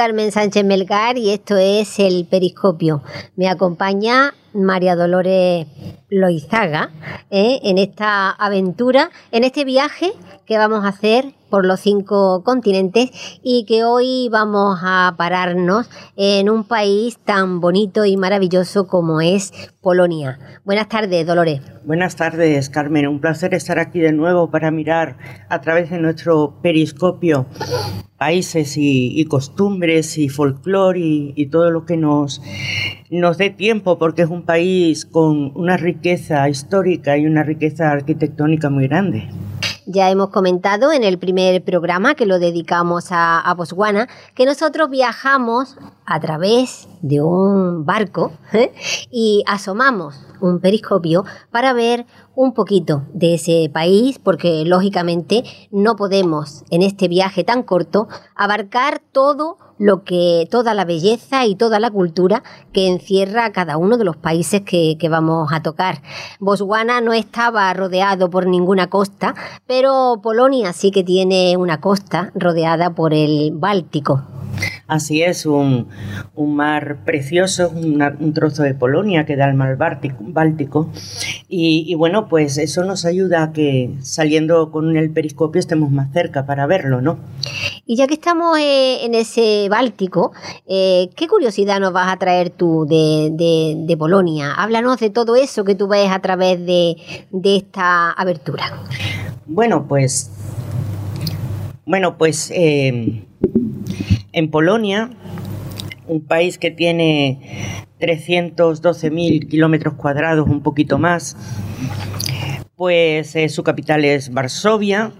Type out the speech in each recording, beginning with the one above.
Carmen Sánchez Melgar y esto es el Periscopio. Me acompaña María Dolores Loizaga ¿eh? en esta aventura, en este viaje que vamos a hacer por los cinco continentes y que hoy vamos a pararnos en un país tan bonito y maravilloso como es Polonia. Buenas tardes, Dolores. Buenas tardes, Carmen. Un placer estar aquí de nuevo para mirar a través de nuestro periscopio países y, costumbres y folclore y, y, todo lo que nos, nos dé tiempo, porque es un país con una riqueza histórica y una riqueza arquitectónica muy grande. Ya hemos comentado en el primer programa que lo dedicamos a, Botswana que nosotros viajamos a través de un barco ¿eh? y asomamos un periscopio para ver un poquito de ese país, porque lógicamente no podemos en este viaje tan corto abarcar todo lo que, toda la belleza y toda la cultura que encierra cada uno de los países que, que vamos a tocar. Botswana no estaba rodeado por ninguna costa, pero Polonia sí que tiene una costa rodeada por el Báltico. Así es, un, mar precioso, un trozo de Polonia que da al mar Báltico. Y, bueno, pues eso nos ayuda a que saliendo con el periscopio estemos más cerca para verlo, ¿no? Y ya que estamos eh, en ese Báltico, eh, ¿qué curiosidad nos vas a traer tú de, Polonia? Háblanos de todo eso que tú ves a través de, esta abertura. Bueno, pues. Bueno, pues. Eh, en Polonia, un país que tiene 312.000 kilómetros cuadrados, un poquito más, pues eh, su capital es Varsovia.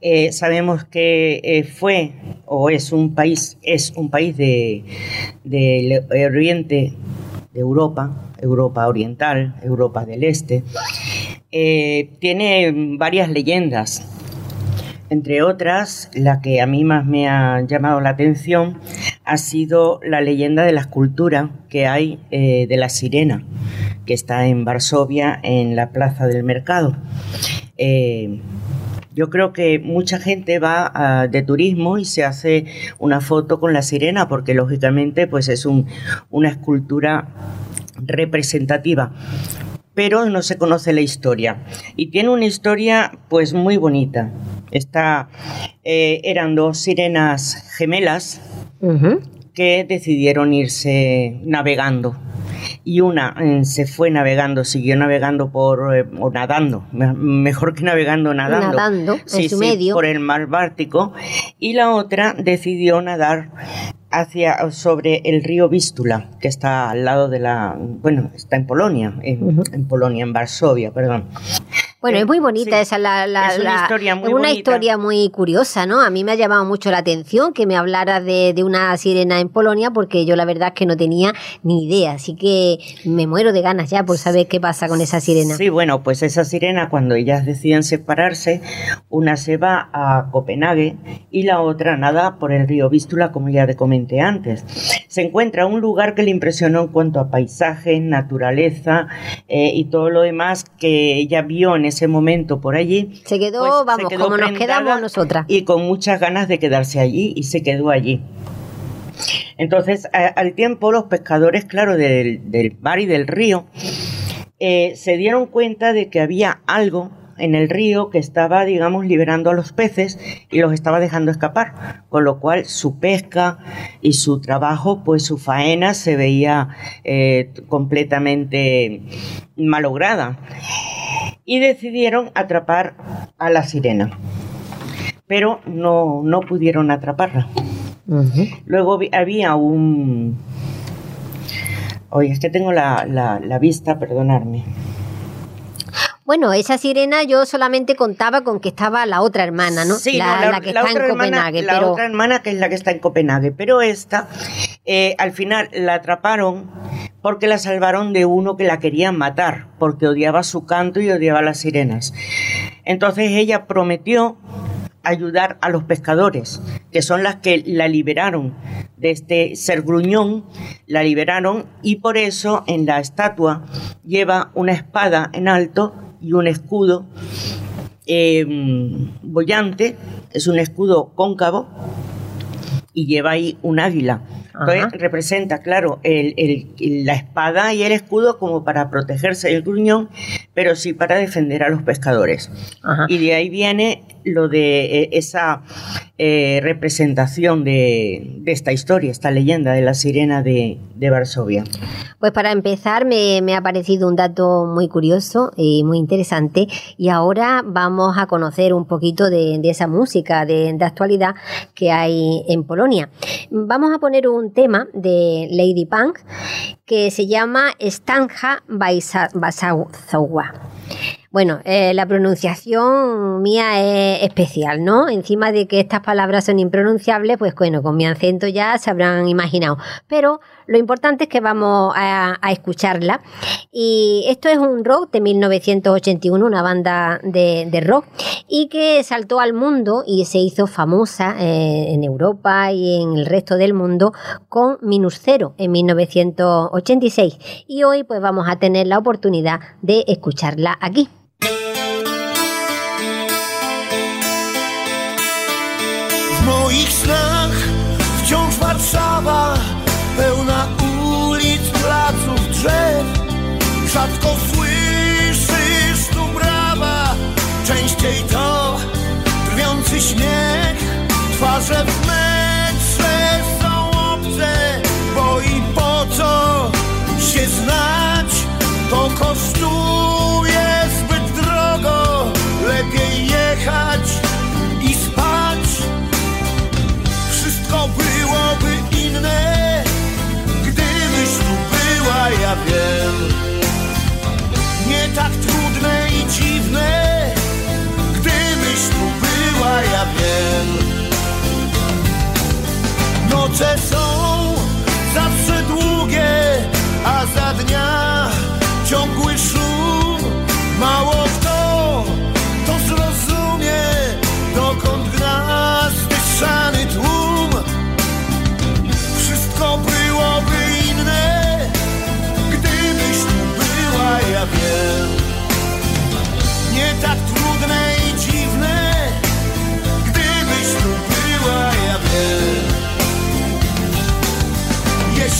Eh, sabemos que eh, fue o es un país, es un país de, del oriente de Europa, Europa oriental, Europa del este. tiene varias leyendas entre otras, la que a mí más me ha llamado la atención ha sido la leyenda de la escultura que hay eh, de la sirena, que está en Varsovia, en la Plaza del Mercado. Eh, yo creo que mucha gente va ah, de turismo y se hace una foto con la sirena porque lógicamente pues es una escultura representativa pero no se conoce la historia. Y tiene una historia pues muy bonita. Está, eh, eran dos sirenas gemelas que decidieron irse navegando. Y una eh, se fue navegando, siguió navegando por, eh, o nadando, mejor que navegando, nadando. Nadando, en su medio. Por el mar Báltico. Y la otra decidió nadar hacia sobre el río Vístula, que está al lado de la, bueno, está en Polonia, en, en Polonia, en Varsovia, perdón. Bueno, es muy bonita esa, la, la, es una, historia, muy, una historia muy curiosa, ¿no? A mí me ha llamado mucho la atención que me hablara de, de, una sirena en Polonia, porque yo la verdad es que no tenía ni idea, así que me muero de ganas ya por saber qué pasa con esa sirena. Sí, bueno, pues esa sirena cuando ellas deciden separarse, una se va a Copenhague y la otra nada por el río Vístula, como ya te comenté antes. Se encuentra un lugar que le impresionó en cuanto a paisaje, naturaleza eh, y todo lo demás que ella vio en ese momento por allí. Se quedó, pues, vamos, como nos quedamos nosotras. Y con muchas ganas de quedarse allí y se quedó allí. Entonces, al tiempo, los pescadores, claro, del, del mar y del río, eh, se dieron cuenta de que había algo en el río que estaba, digamos, liberando a los peces y los estaba dejando escapar, con lo cual su pesca y su trabajo, pues su faena se veía eh, completamente malograda y decidieron atrapar a la sirena. Pero no, no pudieron atraparla. Luego había un... Oye, es que tengo la, la, vista, perdonarme. Bueno, esa sirena yo solamente contaba con que estaba la otra hermana, ¿no? Sí, la, que está en Copenhague. La otra hermana que es la que está en Copenhague. Pero esta, eh, al final la atraparon porque la salvaron de uno que la quería matar, porque odiaba su canto y odiaba las sirenas. Entonces ella prometió ayudar a los pescadores, que son las que la liberaron de este ser gruñón, la liberaron y por eso en la estatua lleva una espada en alto y un escudo eh, bollante, es un escudo cóncavo y lleva ahí un águila. Entonces representa, claro, el, la espada y el escudo como para protegerse del gruñón, pero sí para defender a los pescadores. Y de ahí viene lo de eh, esa eh, representación de, esta historia, esta leyenda de la sirena de, Varsovia. Pues para empezar me, ha parecido un dato muy curioso y muy interesante y ahora vamos a conocer un poquito de, esa música de, actualidad que hay en Polonia. Vamos a poner un tema de Lady Punk que se llama Stanja Basazawa. Bueno, eh, la pronunciación mía es especial, ¿no? Encima de que estas palabras son impronunciables, pues bueno, con mi acento ya se habrán imaginado. Pero lo importante es que vamos a, escucharla. Y esto es un rock de 1981, una banda de, rock, y que saltó al mundo y se hizo famosa eh, en Europa y en el resto del mundo con Minus Cero en 1986. Y hoy pues vamos a tener la oportunidad de escucharla aquí. Rzadko słyszysz tu brawa Częściej to drwiący śmiech Twarze w metrze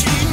You.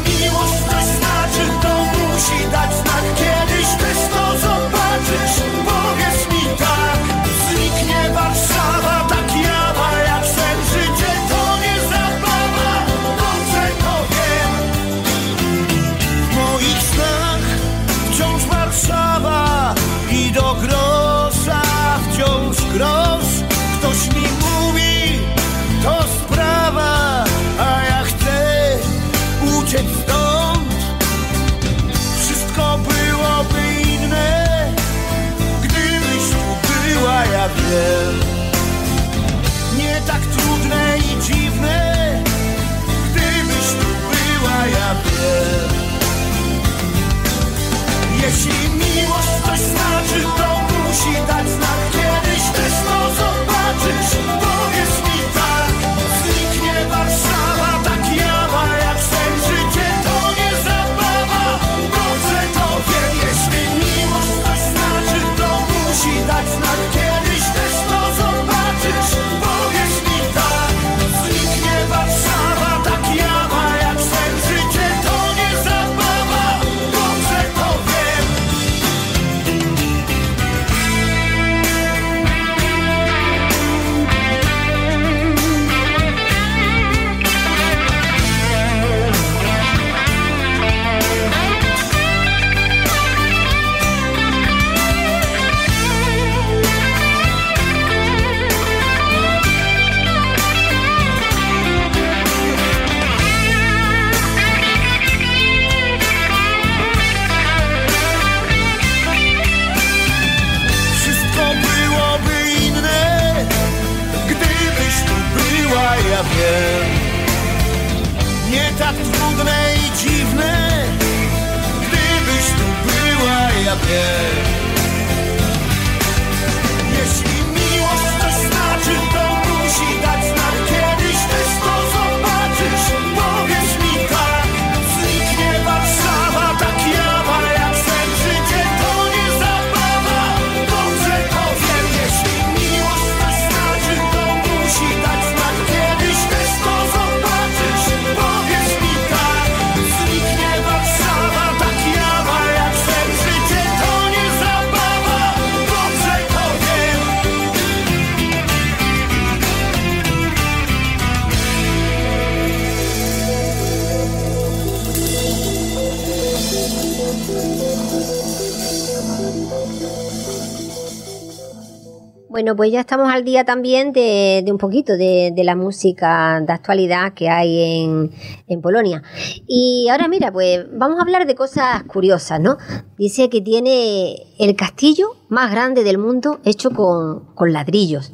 Bueno, pues ya estamos al día también de, un poquito de, la música de actualidad que hay en, en Polonia. Y ahora mira, pues vamos a hablar de cosas curiosas, ¿no? Dice que tiene el castillo más grande del mundo hecho con ladrillos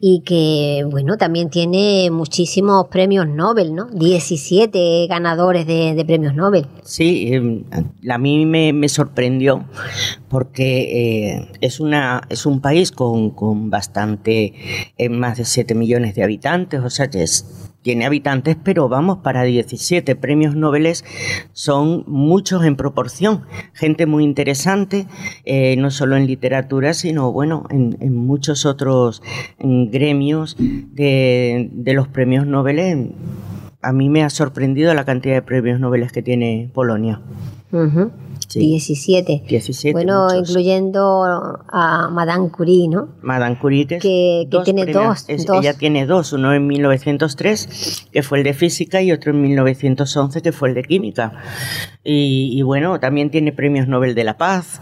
y que, bueno, también tiene muchísimos premios Nobel, ¿no? 17 ganadores de, premios Nobel. Sí, eh, a mí me, me sorprendió porque eh, es, una, es un país con, con bastante, eh, más de 7 millones de habitantes, o sea que es tiene habitantes, pero vamos, para 17 premios Nobel son muchos en proporción. Gente muy interesante, eh, no solo en literatura, sino bueno, en, muchos otros gremios de, los premios Nobel. A mí me ha sorprendido la cantidad de premios Nobel que tiene Polonia. Sí. 17. 17. Bueno, muchos. incluyendo a Madame Curie, ¿no? Madame Curie, que, que, que tiene premios. dos, Es, dos. Ella tiene dos, uno en 1903, que fue el de física, y otro en 1911, que fue el de química. Y, y bueno, también tiene premios Nobel de la Paz,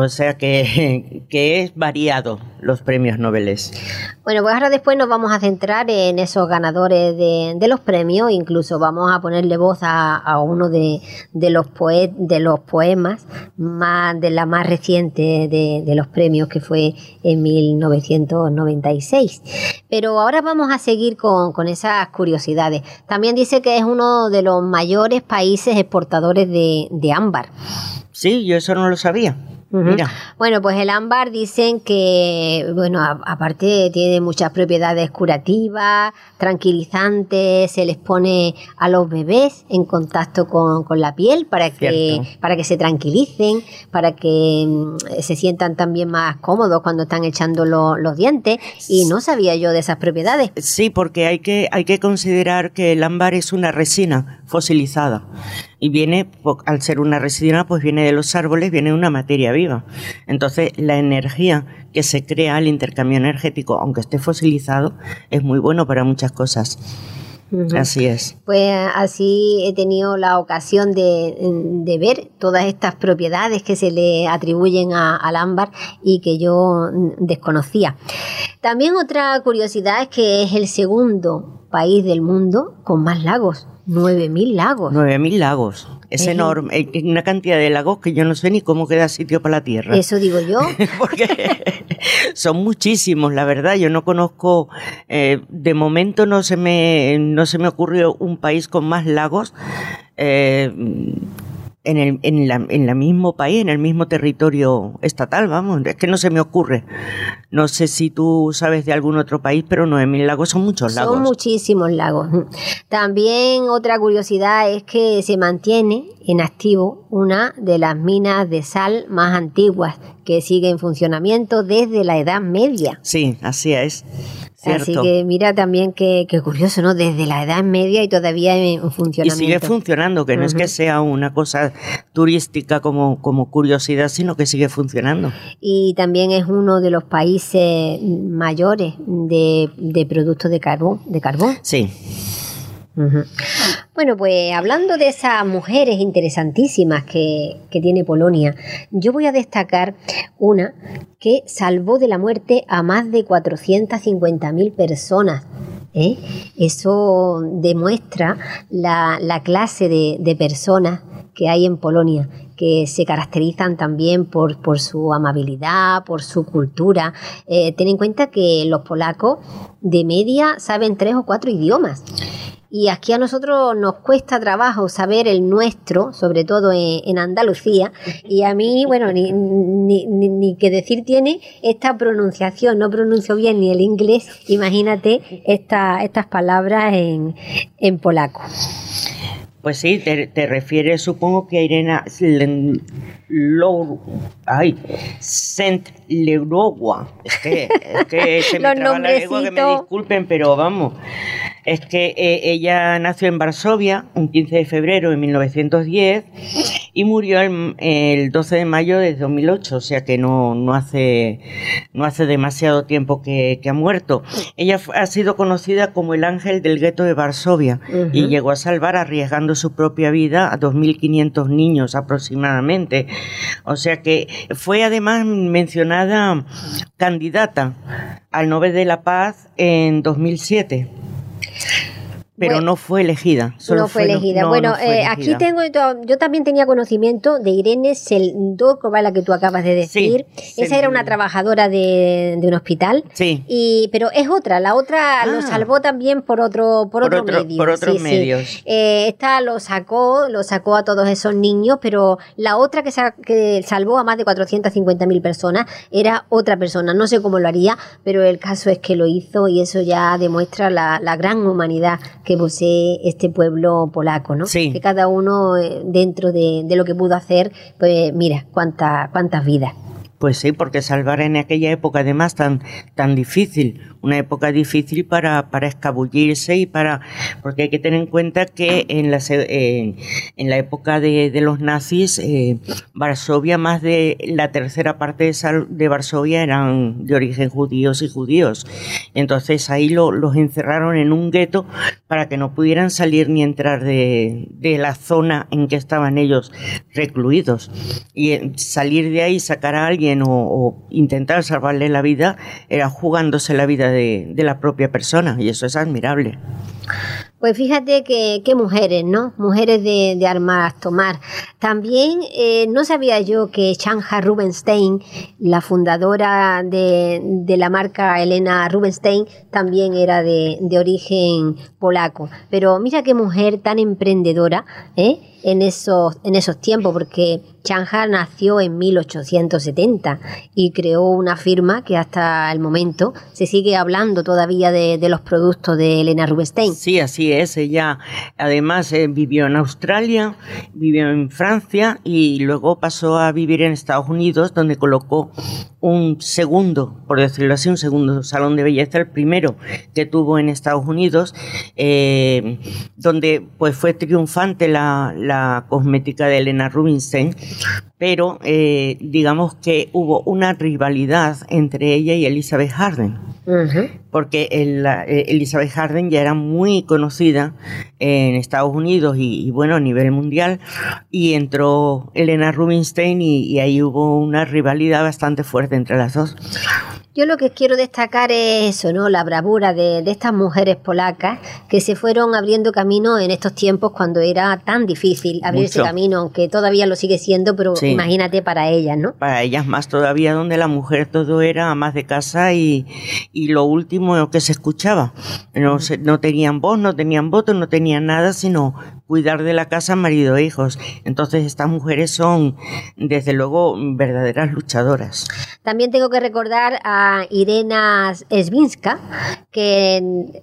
o sea que, que es variado los premios Nobel. Bueno, pues ahora después nos vamos a centrar en esos ganadores de, de los premios, incluso vamos a ponerle voz a, a uno de, de, los de los poemas más, de la más reciente de, de los premios, que fue en 1996. Pero ahora vamos a seguir con, con esas curiosidades. También dice que es uno de los mayores países exportadores de, de ámbar. Sí, yo eso no lo sabía. Mira, Bueno, pues el ámbar dicen que, bueno, a- aparte tiene muchas propiedades curativas, tranquilizantes, se les pone a los bebés en contacto con, con la piel para que, Cierto. para que se tranquilicen, para que mm, se sientan también más cómodos cuando están echando lo- los dientes. Y no sabía yo de esas propiedades. sí, porque hay que, hay que considerar que el ámbar es una resina fosilizada. Y viene, al ser una resina, pues viene de los árboles, viene de una materia viva. Entonces, la energía que se crea al intercambio energético, aunque esté fosilizado, es muy bueno para muchas cosas. Así es. Pues así he tenido la ocasión de, de ver todas estas propiedades que se le atribuyen a- al ámbar y que yo desconocía. También otra curiosidad es que es el segundo país del mundo con más lagos, 9.000 lagos. 9.000 lagos. Es enorme. Hay una cantidad de lagos que yo no sé ni cómo queda sitio para la tierra. Eso digo yo. Porque son muchísimos, la verdad. Yo no conozco, eh, de momento no se me, no se me ocurrió un país con más lagos. eh, en el en la, en la mismo país, en el mismo territorio estatal, vamos, es que no se me ocurre. No sé si tú sabes de algún otro país, pero 9.000 lagos son muchos lagos. Son muchísimos lagos. También otra curiosidad es que se mantiene en activo una de las minas de sal más antiguas que sigue en funcionamiento desde la Edad Media. Sí, así es. Cierto. Así que mira también qué qué curioso, ¿no? Desde la Edad Media y todavía en Y funcionamiento. sigue funcionando, que no es que sea una cosa turística como, como curiosidad, sino que sigue funcionando. Y también es uno de los países mayores de, de productos de carbón. De carbón. Sí. Bueno, pues hablando de esas mujeres interesantísimas que, que tiene Polonia, yo voy a destacar una que salvó de la muerte a más de 450.000 personas. ¿eh? Eso demuestra la, la clase de, de personas que hay en Polonia, que se caracterizan también por, por su amabilidad, por su cultura. Eh, ten en cuenta que los polacos de media saben tres o cuatro idiomas. Y aquí a nosotros nos cuesta trabajo saber el nuestro, sobre todo en, en Andalucía. Y a mí, bueno, ni, ni, ni, ni que decir tiene esta pronunciación. No pronuncio bien ni el inglés. Imagínate esta, estas palabras en, en polaco. Pues sí, te, te refieres, supongo que a Irena Slen- Lou- ay, Saint Leroy. Es que, es que se me traba la lengua, que me disculpen, pero vamos. Es que eh, ella nació en Varsovia un 15 de febrero de 1910 y murió el, el 12 de mayo de 2008, o sea que no, no, hace, no hace demasiado tiempo que, que ha muerto. Ella ha sido conocida como el ángel del gueto de Varsovia y llegó a salvar arriesgando su propia vida a 2.500 niños aproximadamente. O sea que fue además mencionada candidata al Nobel de la Paz en 2007. Pero Bueno, no fue elegida. solo no fue elegida. no, bueno, no fue eh, aquí elegida. tengo, yo- también tenía conocimiento de Irene Seldokova, la que tú acabas de decir. Sí, Esa era una trabajadora de, de un hospital. Sí. Y, pero es otra, la otra lo Ah. salvó también por otro, por Por otro, otro- medio. por otros sí, sí. medios. Eh, esta lo sacó, lo sacó a todos esos niños, pero la otra que, sa- que salvó a más de 450.000 personas era otra persona. No sé cómo lo haría, pero el caso es que lo hizo y eso ya demuestra la, la gran humanidad que posee este pueblo polaco, ¿no? Sí. Que cada uno eh, dentro de, de lo que pudo hacer, pues mira, cuánta, cuántas vidas. Pues sí, porque salvar en aquella época además tan, tan difícil, una época difícil para, para escabullirse y para, porque hay que tener en cuenta que en la, en, la época de, de los nazis, eh, Varsovia, más de la tercera parte de, de Varsovia eran de origen judíos y judíos. Entonces ahí lo- los encerraron en un gueto para que no pudieran salir ni entrar de, de la zona en que estaban ellos recluidos. Y salir de ahí, sacar a alguien o, intentar salvarle la vida, era jugándose la vida de, la propia persona. Y eso es admirable. Pues fíjate que, mujeres, ¿no? Mujeres de, de tomar. También eh, no sabía yo que Chanja Rubenstein, la fundadora de, la marca Elena Rubenstein, también era de, de origen polaco. Pero mira qué mujer tan emprendedora, ¿eh? En esos, en esos tiempos, porque Chanja nació en 1870 y creó una firma que hasta el momento se sigue hablando todavía de, los productos de Elena Rubinstein. Sí, así es. Ella además eh, vivió en Australia, vivió en Francia y luego pasó a vivir en Estados Unidos, donde colocó un segundo, por decirlo así, un segundo salón de belleza, el primero que tuvo en Estados Unidos, eh, donde pues fue triunfante la cosmética de Elena Rubinstein, pero eh, digamos que hubo una rivalidad entre ella y Elizabeth Harden porque el- la- eh, Elizabeth Harden ya era muy conocida en Estados Unidos y, y, bueno, a nivel mundial, y entró Elena Rubinstein y, y ahí hubo una rivalidad bastante fuerte entre las dos. Yo lo que quiero destacar es eso, ¿no? La bravura de, de estas mujeres polacas que se fueron abriendo camino en estos tiempos cuando era tan difícil abrirse Mucho. camino, aunque todavía lo sigue siendo, pero Sí. imagínate para ellas, ¿no? Para ellas más todavía donde la mujer todo era más de casa y, y lo último que se escuchaba. No, se- no tenían voz, no tenían voto, no tenían nada, sino cuidar de la casa, marido e hijos. Entonces estas mujeres son, desde luego, verdaderas luchadoras. También tengo que recordar a Irena Svinska, que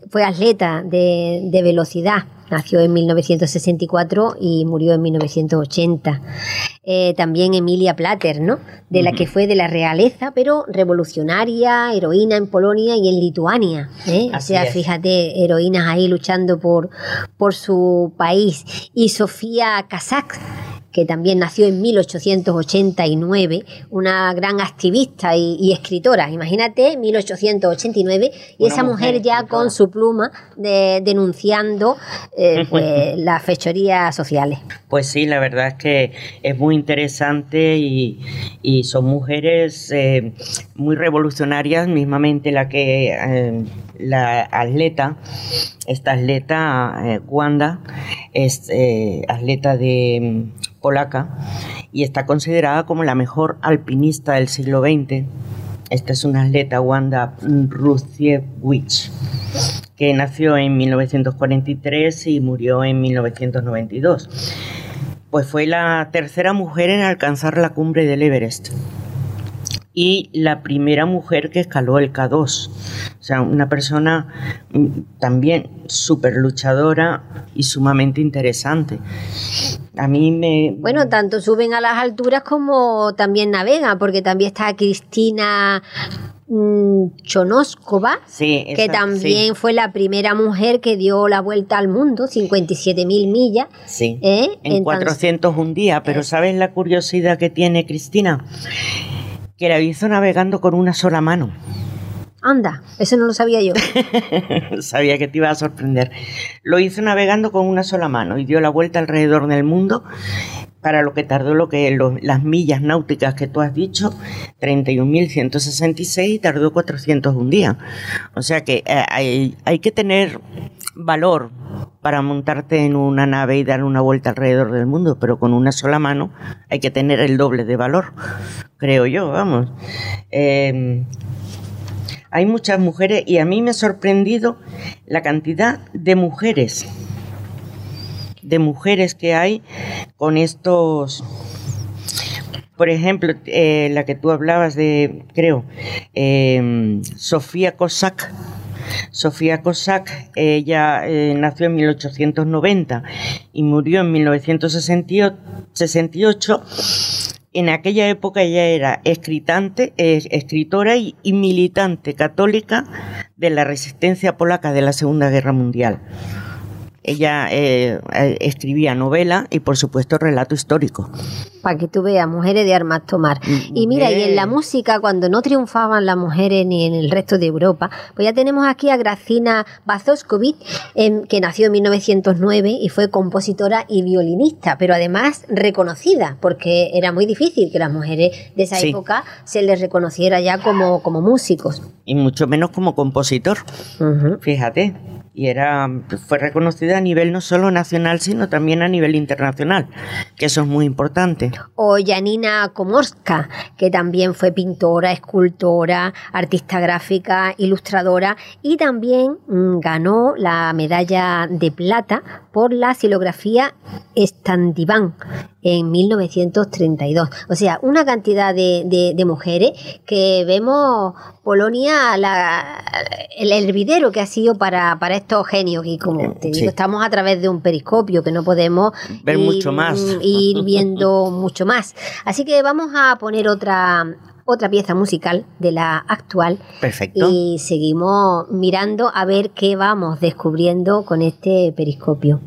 fue atleta de, de velocidad. Nació en 1964 y murió en 1980. Eh, también Emilia Plater, ¿no? De la que fue de la realeza, pero revolucionaria, heroína en Polonia y en Lituania. ¿eh? O sea, es. fíjate, heroínas ahí luchando por, por su país. Y Sofía Kazak, que también nació en 1889, una gran activista y, y escritora. Imagínate, 1889, y Una esa mujer, mujer ya escritora. con su pluma de- denunciando eh, pues, las fechorías sociales. Pues sí, la verdad es que es muy interesante y, y son mujeres eh, muy revolucionarias, mismamente la que eh, la atleta, esta atleta eh, Wanda, es eh, atleta de mm, polaca y está considerada como la mejor alpinista del siglo XX. Esta es una atleta Wanda Rusiewicz que nació en 1943 y murió en 1992. Pues fue la tercera mujer en alcanzar la cumbre del Everest y la primera mujer que escaló el K2. O sea, una persona mm, también súper luchadora y sumamente interesante. A mí me... Bueno, tanto suben a las alturas como también navegan, porque también está Cristina mm, Chonoskova, Sí, que también fue la primera mujer que dio la vuelta al mundo, 57.000 millas. Sí, ¿eh? en En tan- 400 un día, pero ¿sabes la curiosidad que tiene Cristina? Que la hizo navegando con una sola mano. Anda, eso no lo sabía yo. Sabía que te iba a sorprender. Lo hizo navegando con una sola mano y dio la vuelta alrededor del mundo para lo que tardó lo que lo- las millas náuticas que tú has dicho, 31.166 y tardó 400 un día. O sea que eh, hay, hay que tener valor para montarte en una nave y dar una vuelta alrededor del mundo, pero con una sola mano hay que tener el doble de valor, creo yo, vamos. Eh, hay muchas mujeres y a mí me ha sorprendido la cantidad de mujeres, de mujeres que hay con estos, por ejemplo, eh, la que tú hablabas de, creo, eh, Sofía Cossack. Sofía Cossack, ella eh, nació en 1890 y murió en 1968. En aquella época ella era escritante, escritora y militante católica de la resistencia polaca de la Segunda Guerra Mundial. Ella eh, eh, escribía novela y, por supuesto, relato histórico. Para que tú veas, mujeres de armas tomar. Y mira, y en la música, cuando no triunfaban las mujeres ni en el resto de Europa, pues ya tenemos aquí a Gracina Bazoskovic, em, que nació en 1909 y fue compositora y violinista, pero además reconocida, porque era muy difícil que las mujeres de esa Sí. época se les reconociera ya como, como músicos. Y mucho menos como compositor. Fíjate, y era fue reconocida a nivel no solo nacional, sino también a nivel internacional, que eso es muy importante. o Janina Komorska, que también fue pintora, escultora, artista gráfica, ilustradora y también mm, ganó la medalla de plata por la silografía Standiván en 1932. O sea, una cantidad de, de- de mujeres que vemos Polonia la- el hervidero que ha sido para, para estos genios y como te digo, Sí. estamos a través de un periscopio que no podemos Ver mucho más. ir viendo mucho más. Así que vamos a poner otra otra pieza musical de la actual Perfecto. y seguimos mirando a ver qué vamos descubriendo con este periscopio.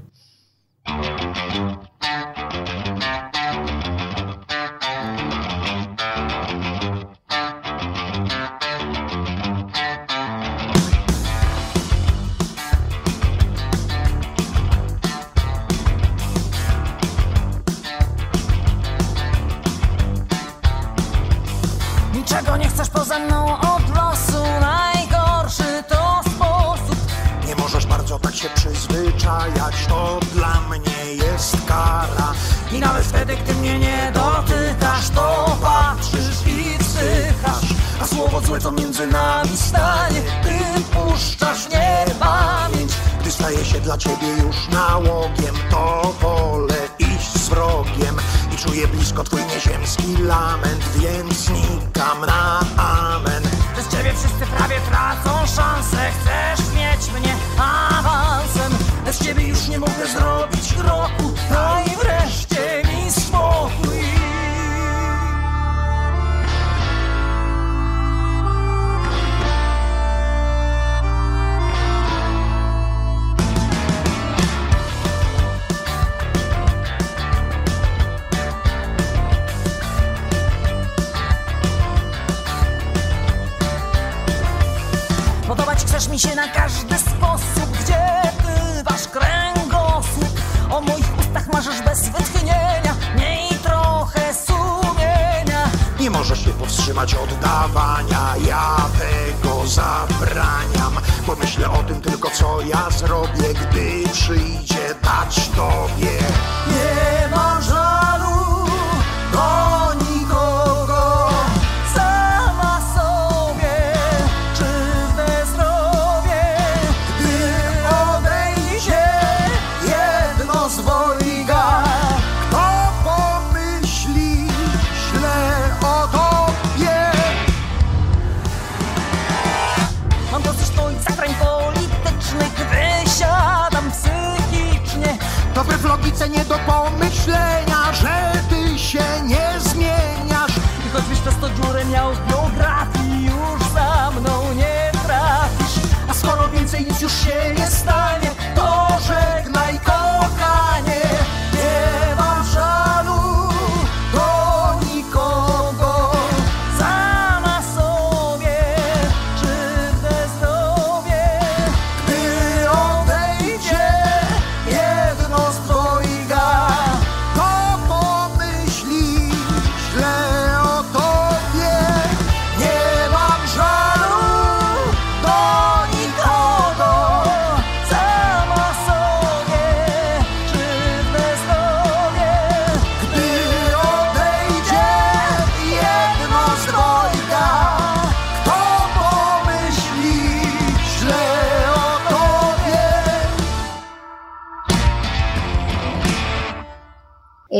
Nawet wtedy, gdy mnie nie dotykasz To patrzysz i wzdychasz A słowo złe, co między nami stanie, Ty puszczasz niepamięć. Gdy staje się dla ciebie już nałogiem, to wolę iść z wrogiem. I czuję blisko twój nieziemski lament, więc znikam na amen. Przez ciebie wszyscy prawie tracą szansę. Chcesz mieć mnie awansem. Bez ciebie już nie mogę zrobić kroku. Daj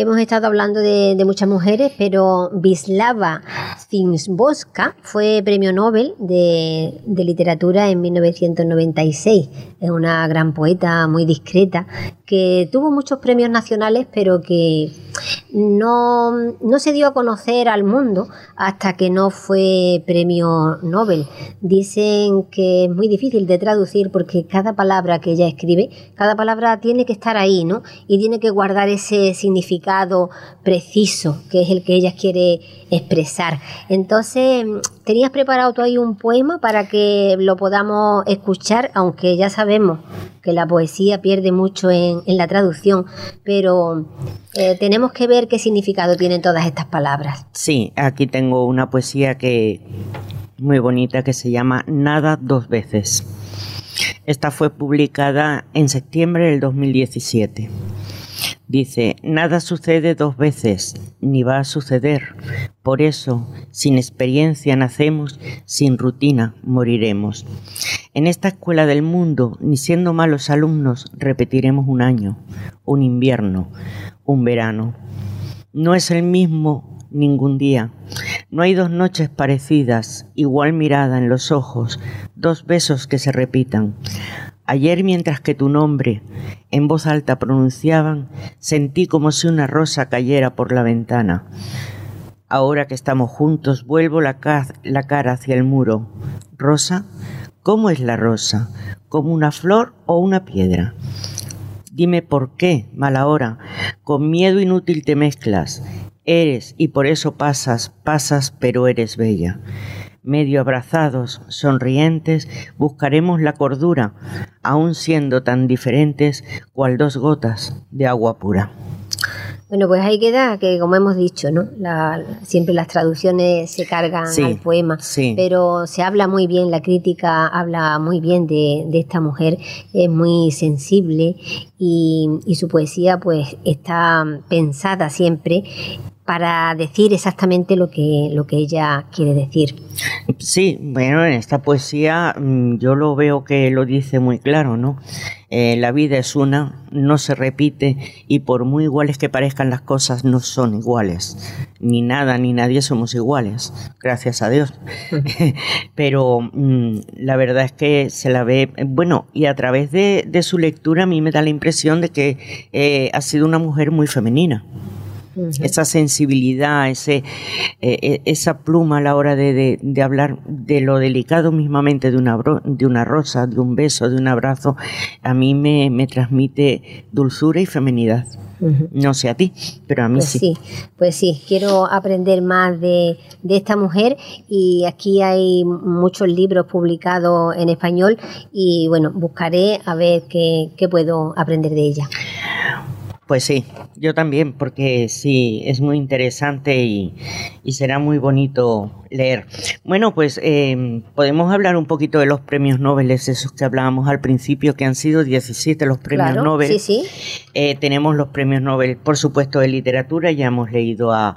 hemos estado hablando de, muchas mujeres, pero Wisława Szymborska fue premio Nobel de, de literatura en 1996. Es una gran poeta muy discreta que tuvo muchos premios nacionales, pero que no, no se dio a conocer al mundo hasta que no fue premio Nobel. Dicen que es muy difícil de traducir porque cada palabra que ella escribe, cada palabra tiene que estar ahí, ¿no? Y tiene que guardar ese significado preciso que es el que ella quiere expresar. Entonces, tenías preparado tú ahí un poema para que lo podamos escuchar, aunque ya sabemos que la poesía pierde mucho en, la traducción, pero eh, tenemos que ver qué significado tienen todas estas palabras. Sí, aquí tengo una poesía que muy bonita que se llama Nada dos veces. Esta fue publicada en septiembre del 2017. Dice, nada sucede dos veces, ni va a suceder. Por eso, sin experiencia nacemos, sin rutina moriremos. En esta escuela del mundo, ni siendo malos alumnos, repetiremos un año, un invierno, un verano. No es el mismo ningún día. No hay dos noches parecidas, igual mirada en los ojos, dos besos que se repitan. Ayer mientras que tu nombre en voz alta pronunciaban, sentí como si una rosa cayera por la ventana. Ahora que estamos juntos, vuelvo la, ca la cara hacia el muro. Rosa, ¿cómo es la rosa? ¿Como una flor o una piedra? Dime por qué, mala hora, con miedo inútil te mezclas. Eres y por eso pasas, pasas, pero eres bella medio abrazados, sonrientes, buscaremos la cordura, aun siendo tan diferentes cual dos gotas de agua pura. Bueno, pues ahí queda que, como hemos dicho, ¿no? La, siempre las traducciones se cargan Sí, al poema, sí. pero se habla muy bien, la crítica habla muy bien de, de esta mujer, es muy sensible y, y su poesía pues está pensada siempre para decir exactamente lo que, lo que ella quiere decir. Sí, bueno, en esta poesía mm, yo lo veo que lo dice muy claro, ¿no? Eh, la vida es una, no se repite y por muy iguales que parezcan las cosas no son iguales. Ni nada ni nadie somos iguales, gracias a Dios. Pero mm, la verdad es que se la ve, bueno, y a través de, de su lectura a mí me da la impresión de que eh, ha sido una mujer muy femenina. Esa sensibilidad, ese, eh, eh, esa pluma a la hora de, de- de hablar de lo delicado mismamente de una, bro- de una rosa, de un beso, de un abrazo, a mí me, me transmite dulzura y feminidad. Ujú. No sé a ti, pero a mí Pues sí. sí, pues sí, quiero aprender más de, de esta mujer y aquí hay muchos libros publicados en español y bueno, buscaré a ver qué, qué puedo aprender de ella. Pues sí, yo también, porque sí, es muy interesante y, y será muy bonito leer. Bueno, pues eh, podemos hablar un poquito de los premios Nobel, esos que hablábamos al principio, que han sido 17 los premios claro, Nobel. sí, sí. Eh, tenemos los premios Nobel, por supuesto, de literatura, ya hemos leído a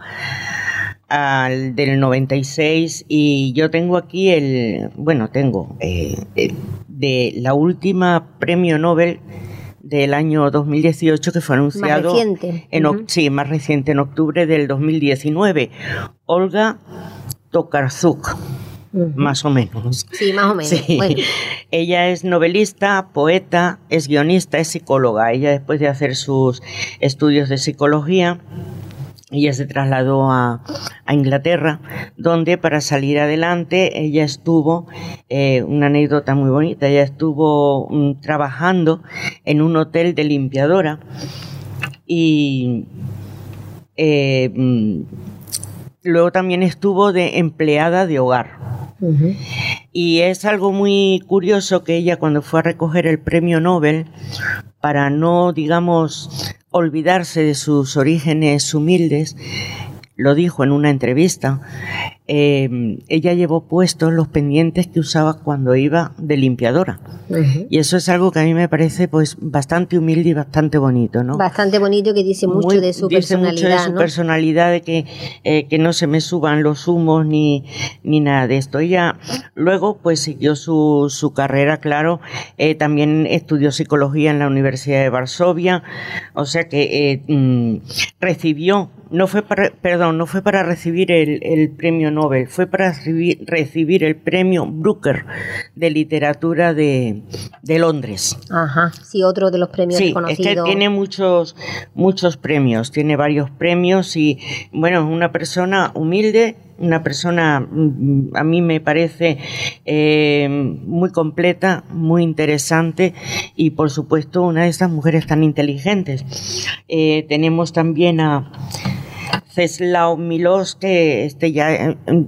al del 96 y yo tengo aquí el, bueno, tengo eh, eh, de la última premio Nobel del año 2018 que fue anunciado reciente. en Ujú. sí, más reciente en octubre del 2019, Olga Tokarczuk, Ujú. más o menos. Sí, más o menos. Sí. Bueno, Ella es novelista, poeta, es guionista, es psicóloga. Ella después de hacer sus estudios de psicología, ella se trasladó a, a Inglaterra, donde para salir adelante ella estuvo, eh, una anécdota muy bonita, ella estuvo mm, trabajando en un hotel de limpiadora y eh, mm, luego también estuvo de empleada de hogar. Y es algo muy curioso que ella cuando fue a recoger el premio Nobel, para no, digamos, olvidarse de sus orígenes humildes, lo dijo en una entrevista, eh, ella llevó puestos los pendientes que usaba cuando iba de limpiadora. Ujú. Y eso es algo que a mí me parece pues bastante humilde y bastante bonito, ¿no? Bastante bonito que dice mucho Muy- de su dice mucho de personalidad, su ¿no? personalidad, de que, eh, que no se me suban los humos ni, ni nada de esto. Ella luego pues siguió su, su carrera, claro, eh, también estudió psicología en la Universidad de Varsovia, o sea que eh, mm, recibió, no fue para, perdón, no fue para recibir el, el premio Nobel, fue para recibir, el premio Brooker de literatura de, de Londres. Ajá, sí, otro de los premios Sí, es reconocidos. que tiene muchos, muchos premios, tiene varios premios y bueno, es una persona humilde, una persona, mm, a mí me parece eh, muy completa, muy interesante y por supuesto una de estas mujeres tan inteligentes. Eh, tenemos también a Ceslao Milos, que este ya eh, eh,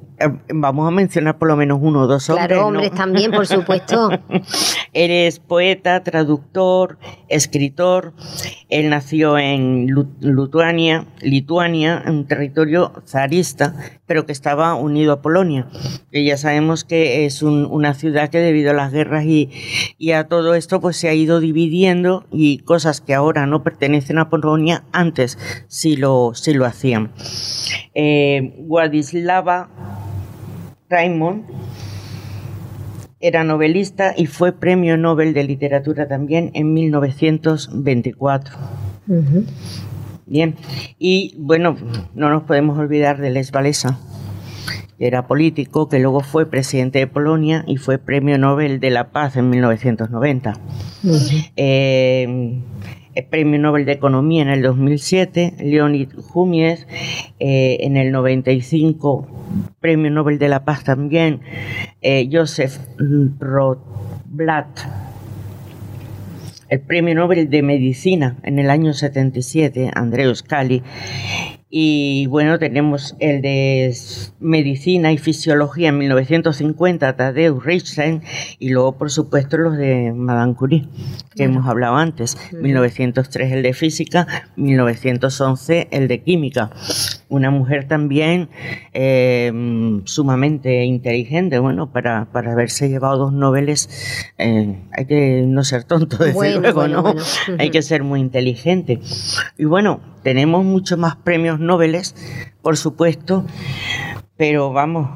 vamos a mencionar por lo menos uno o dos hombres. Claro, ¿no? hombres también, por supuesto. Eres poeta, traductor, escritor. Él nació en Lituania, Lituania, un territorio zarista, pero que estaba unido a Polonia. Que ya sabemos que es un- una ciudad que debido a las guerras y, y a todo esto, pues se ha ido dividiendo y cosas que ahora no pertenecen a Polonia, antes sí lo, sí lo hacían. Eh, Raymond era novelista y fue premio Nobel de Literatura también en 1924. Ujú. Bien, y bueno, no nos podemos olvidar de Les Walesa, que era político, que luego fue presidente de Polonia y fue premio Nobel de la Paz en 1990. Ujú. Eh, el Premio Nobel de Economía en el 2007, Leonid Jumies eh, en el 95, Premio Nobel de la Paz también, eh, Joseph Rothblatt, el Premio Nobel de Medicina en el año 77, Andreus Cali, y bueno, tenemos el de Medicina y Fisiología en 1950, Tadeusz Reichstein, y luego, por supuesto, los de Madame Curie, que hemos hablado antes. 1903 el de Física, 1911 el de Química. Una mujer también eh, sumamente inteligente, bueno, para, para haberse llevado dos noveles, eh, hay que no ser tonto, desde Bueno, luego, bueno, ¿no? Hay que ser muy inteligente. Y bueno, tenemos muchos más premios Nobeles, por supuesto, pero vamos,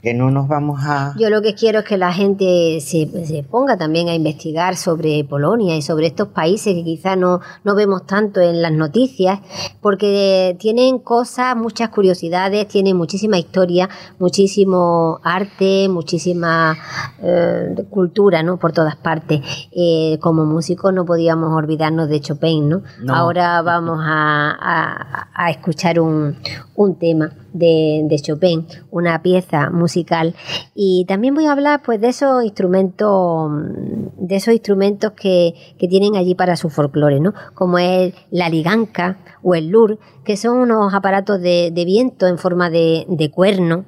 que no nos vamos a... Yo lo que quiero es que la gente se, se ponga también a investigar sobre Polonia y sobre estos países que quizá no, no vemos tanto en las noticias, porque tienen cosas, muchas curiosidades, tienen muchísima historia, muchísimo arte, muchísima eh, cultura, ¿no? Por todas partes. Eh, como músicos no podíamos olvidarnos de Chopin, ¿no? No. Ahora vamos a, a- a escuchar un, un tema de, Chopin, una pieza musical. Y también voy a hablar pues de esos instrumentos, de esos instrumentos que, que tienen allí para su folclore, ¿no? Como es la liganca o el lur, que son unos aparatos de, de viento en forma de, de cuerno.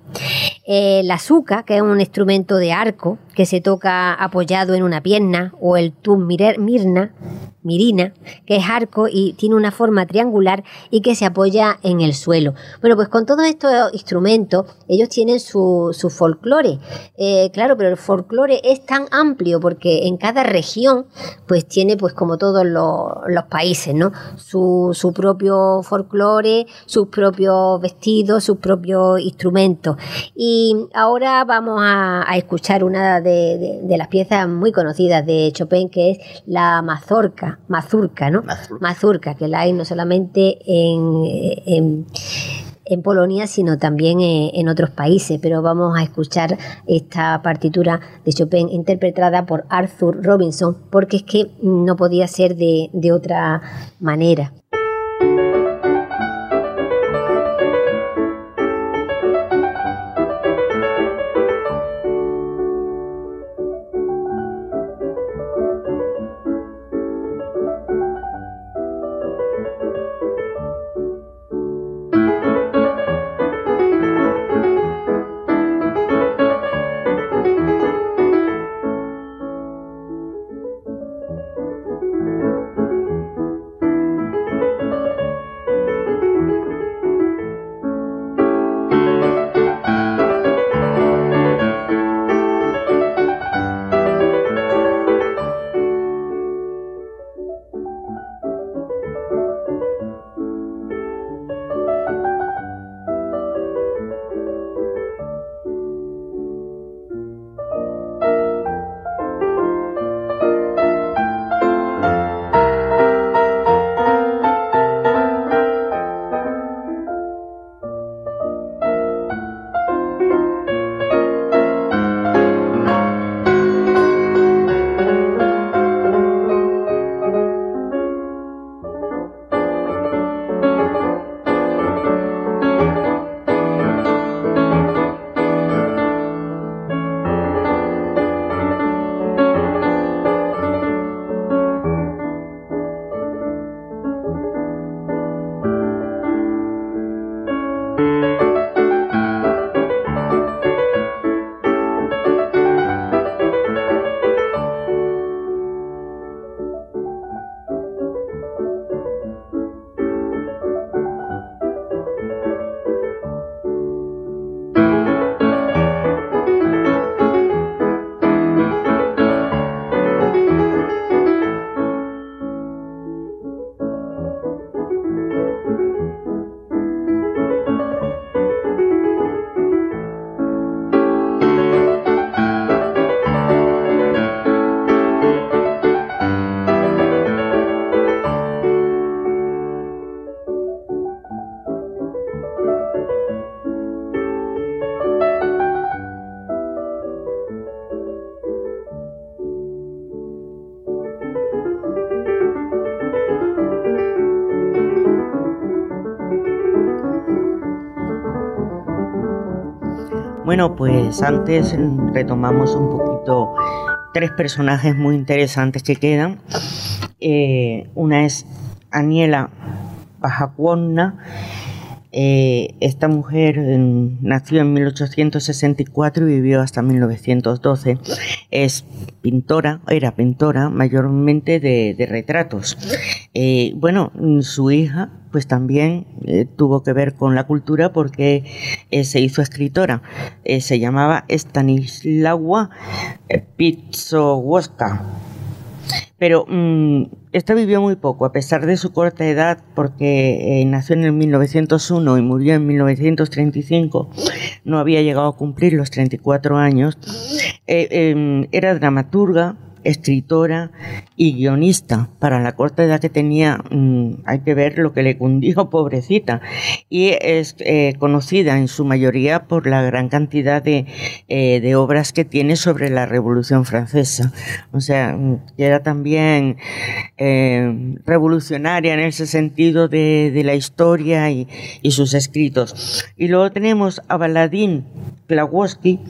Eh, la que es un instrumento de arco que se toca apoyado en una pierna, o el tum mirna, mirina, que es arco y tiene una forma triangular y que se apoya en el suelo. Bueno, pues con todos estos instrumentos, ellos tienen su, su folclore. Eh, claro, pero el folclore es tan amplio porque en cada región, pues tiene, pues como todos los, los países, ¿no? Su, su propio folclore, sus propios vestidos, sus propios instrumentos. Y ahora vamos a, a escuchar una de, de- de las piezas muy conocidas de Chopin, que es la mazorca, mazurca, ¿no? Mazurka. Mazurca, que la hay no solamente en, en, en Polonia, sino también eh, en otros países. Pero vamos a escuchar esta partitura de Chopin interpretada por Arthur Robinson, porque es que no podía ser de, de otra manera. Bueno, pues antes retomamos un poquito tres personajes muy interesantes que quedan. Eh, una es Aniela Pajacuonna. Eh, esta mujer mm, nació en 1864 y vivió hasta 1912. Es pintora, era pintora mayormente de, retratos. Eh, bueno, su hija pues también eh, tuvo que ver con la cultura porque eh, se hizo escritora. Se llamaba Stanislawa Pizzowska. Pero mm, esta vivió muy poco, a pesar de su corta edad, porque eh, nació en el 1901 y murió en 1935. No había llegado a cumplir los 34 años. Eh, em, era dramaturga, escritora y guionista. Para la corta edad que tenía, mm, hay que ver lo que le cundió, pobrecita. Y es eh, conocida en su mayoría por la gran cantidad de, eh, de obras que tiene sobre la Revolución Francesa. O sea, mm, que era también eh, revolucionaria en ese sentido de, de la historia y, y sus escritos. Y luego tenemos a Baladín Klawowski,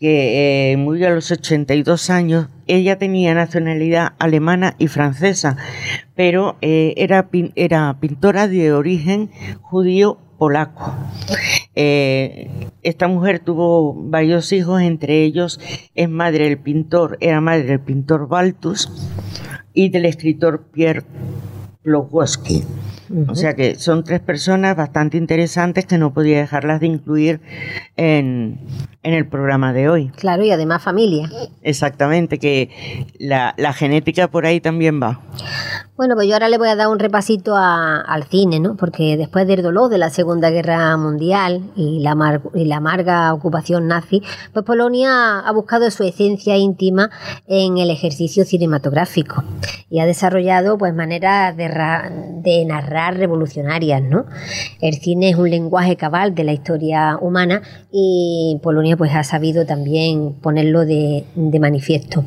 que eh, murió a los 82 años. Ella tenía nacionalidad alemana y francesa, pero eh, era, pin- era pintora de origen judío polaco. Eh, esta mujer tuvo varios hijos, entre ellos es madre del pintor, era madre del pintor Baltus y del escritor Pierre Plowowski. O sea que son tres personas bastante interesantes que no podía dejarlas de incluir en, en el programa de hoy. Claro, y además familia. Exactamente, que la, la genética por ahí también va. Bueno, pues yo ahora le voy a dar un repasito a- al cine, ¿no? Porque después del dolor de la Segunda Guerra Mundial y la, mar- y la amarga ocupación nazi, pues Polonia ha buscado su esencia íntima en el ejercicio cinematográfico y ha desarrollado pues maneras de, ra- de narrar revolucionarias, ¿no? El cine es un lenguaje cabal de la historia humana y Polonia pues ha sabido también ponerlo de, de manifiesto.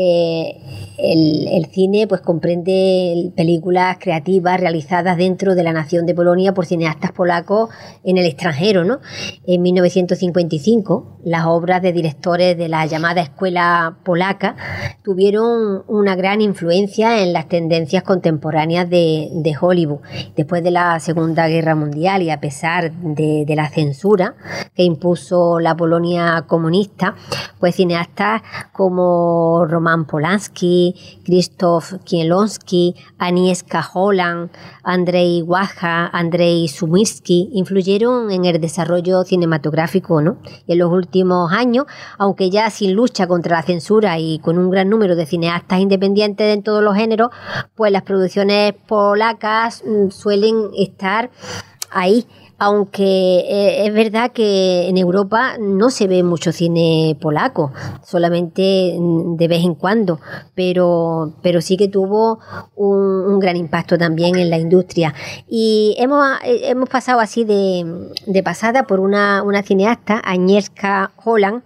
Eh, el, cine pues comprende películas creativas realizadas dentro de la nación de Polonia por cineastas polacos en el extranjero, ¿no? En 1955, las obras de directores de la llamada escuela polaca tuvieron una gran influencia en las tendencias contemporáneas de, de Hollywood. Después de la Segunda Guerra Mundial y a pesar de, la censura que impuso la Polonia comunista, pues cineastas como Polanski, Krzysztof Kieslowski, Agnieszka Holland, Andrei Wajda, Andrei Sumirski influyeron en el desarrollo cinematográfico, ¿no? Y en los últimos años, aunque ya sin lucha contra la censura y con un gran número de cineastas independientes en todos los géneros, pues las producciones polacas mm, suelen estar ahí. Aunque eh, es verdad que en Europa no se ve mucho cine polaco, solamente mm, de vez en cuando, pero, pero sí que tuvo un, gran impacto también en la industria. Y hemos, eh, hemos pasado así de, de pasada por una, una cineasta, Agnieszka Holland,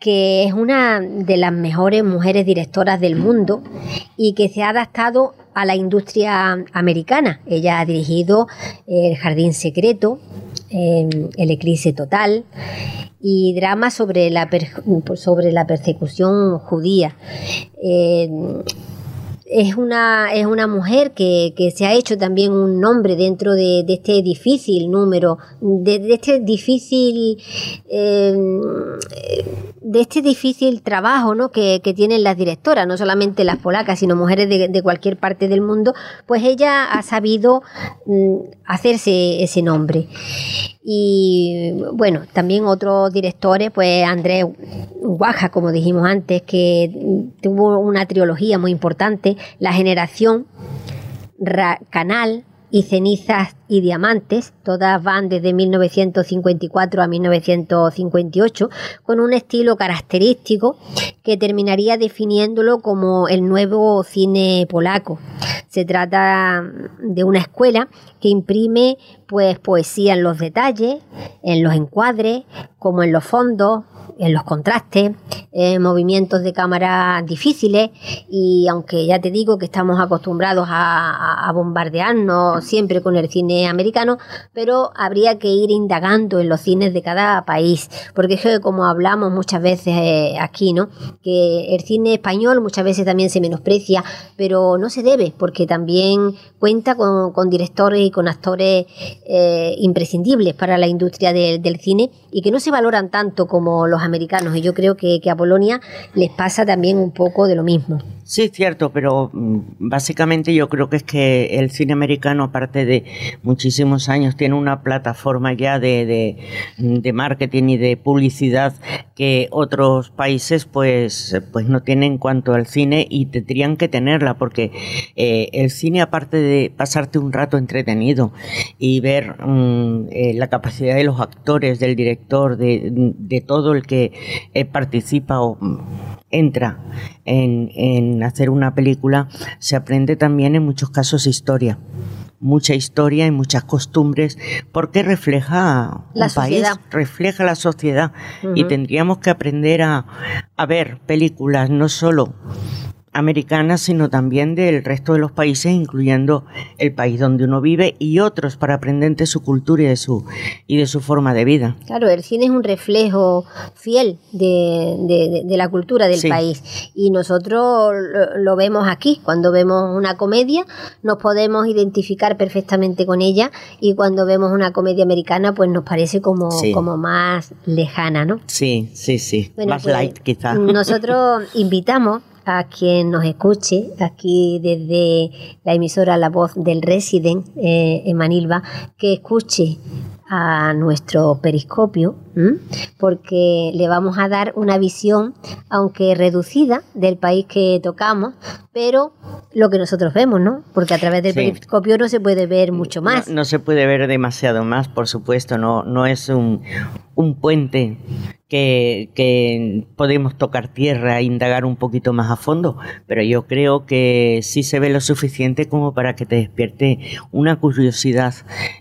que es una de las mejores mujeres directoras del mundo y que se ha adaptado a la industria americana. Ella ha dirigido El Jardín Secreto, eh, El Eclipse Total y dramas sobre la, per- sobre la persecución judía. Eh, es una, es una mujer que, que se ha hecho también un nombre dentro de, este difícil número, de, este difícil eh, este difícil trabajo ¿no? que, que tienen las directoras, no solamente las polacas, sino mujeres de, de cualquier parte del mundo, pues ella ha sabido mm, hacerse ese nombre. Y bueno, también otros directores, pues Andrés Guaja, como dijimos antes, que tuvo una trilogía muy importante, La Generación, Ra- Canal y Cenizas y Diamantes, todas van desde 1954 a 1958, con un estilo característico que terminaría definiéndolo como el nuevo cine polaco. Se trata de una escuela que imprime pues poesía en los detalles, en los encuadres, como en los fondos, en los contrastes, eh, movimientos de cámara difíciles y aunque ya te digo que estamos acostumbrados a, bombardearnos siempre con el cine americano, pero habría que ir indagando en los cines de cada país, porque es como hablamos muchas veces eh, aquí, ¿no? Que el cine español muchas veces también se menosprecia, pero no se debe, porque también cuenta con, directores y con actores eh, imprescindibles para la industria del cine y que no se valoran tanto como los americanos. Y yo creo que, que a Polonia les pasa también un poco de lo mismo. Sí, es cierto, pero mm, básicamente yo creo que es que el cine americano, aparte de muchísimos años, tiene una plataforma ya de, de, marketing y de publicidad que otros países pues, pues no tienen en cuanto al cine y tendrían que tenerla porque eh, el cine, aparte de pasarte un rato entretenido y ver mm, eh, la capacidad de los actores, del director, de, de todo el que eh, participa o mm, entra en, en hacer una película, se aprende también en muchos casos historia. Mucha historia y muchas costumbres porque refleja La un país, sociedad. refleja la sociedad. Y tendríamos que aprender a, a ver películas no solo americanas, sino también del resto de los países, incluyendo el país donde uno vive y otros para aprender de su cultura y de su, y de su forma de vida. Claro, el cine es un reflejo fiel de, de- la cultura del Sí. país y nosotros lo, lo vemos aquí. Cuando vemos una comedia nos podemos identificar perfectamente con ella y cuando vemos una comedia americana pues nos parece como, Sí. como más lejana, ¿no? Sí, sí, sí. Bueno, Más pues, light quizá. Nosotros invitamos a quien nos escuche aquí desde la emisora La Voz del Resident eh, en Manilva, que escuche a nuestro periscopio, ¿m? porque le vamos a dar una visión, aunque reducida, del país que tocamos, pero lo que nosotros vemos, ¿no? Porque a través del Sí. periscopio no se puede ver mucho más. No, no se puede ver demasiado más, por supuesto, no, no es un, un puente que, que podemos tocar tierra e indagar un poquito más a fondo, pero yo creo que sí se ve lo suficiente como para que te despierte una curiosidad.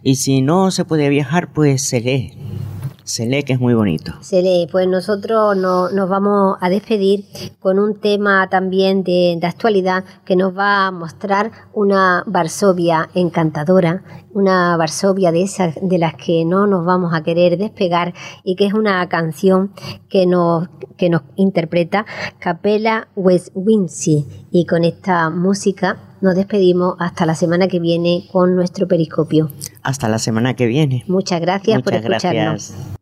Y si no se puede viajar, pues se lee. Se lee que es muy bonito. Se lee, pues nosotros no- nos vamos a despedir con un tema también de, de actualidad que nos va a mostrar una Varsovia encantadora, una Varsovia de esas de las que no nos vamos a querer despegar y que es una canción que nos, que nos interpreta Capella Westwincy. Y con esta música nos despedimos hasta la semana que viene con nuestro periscopio. Hasta la semana que viene. Muchas gracias por Muchas escucharnos. gracias.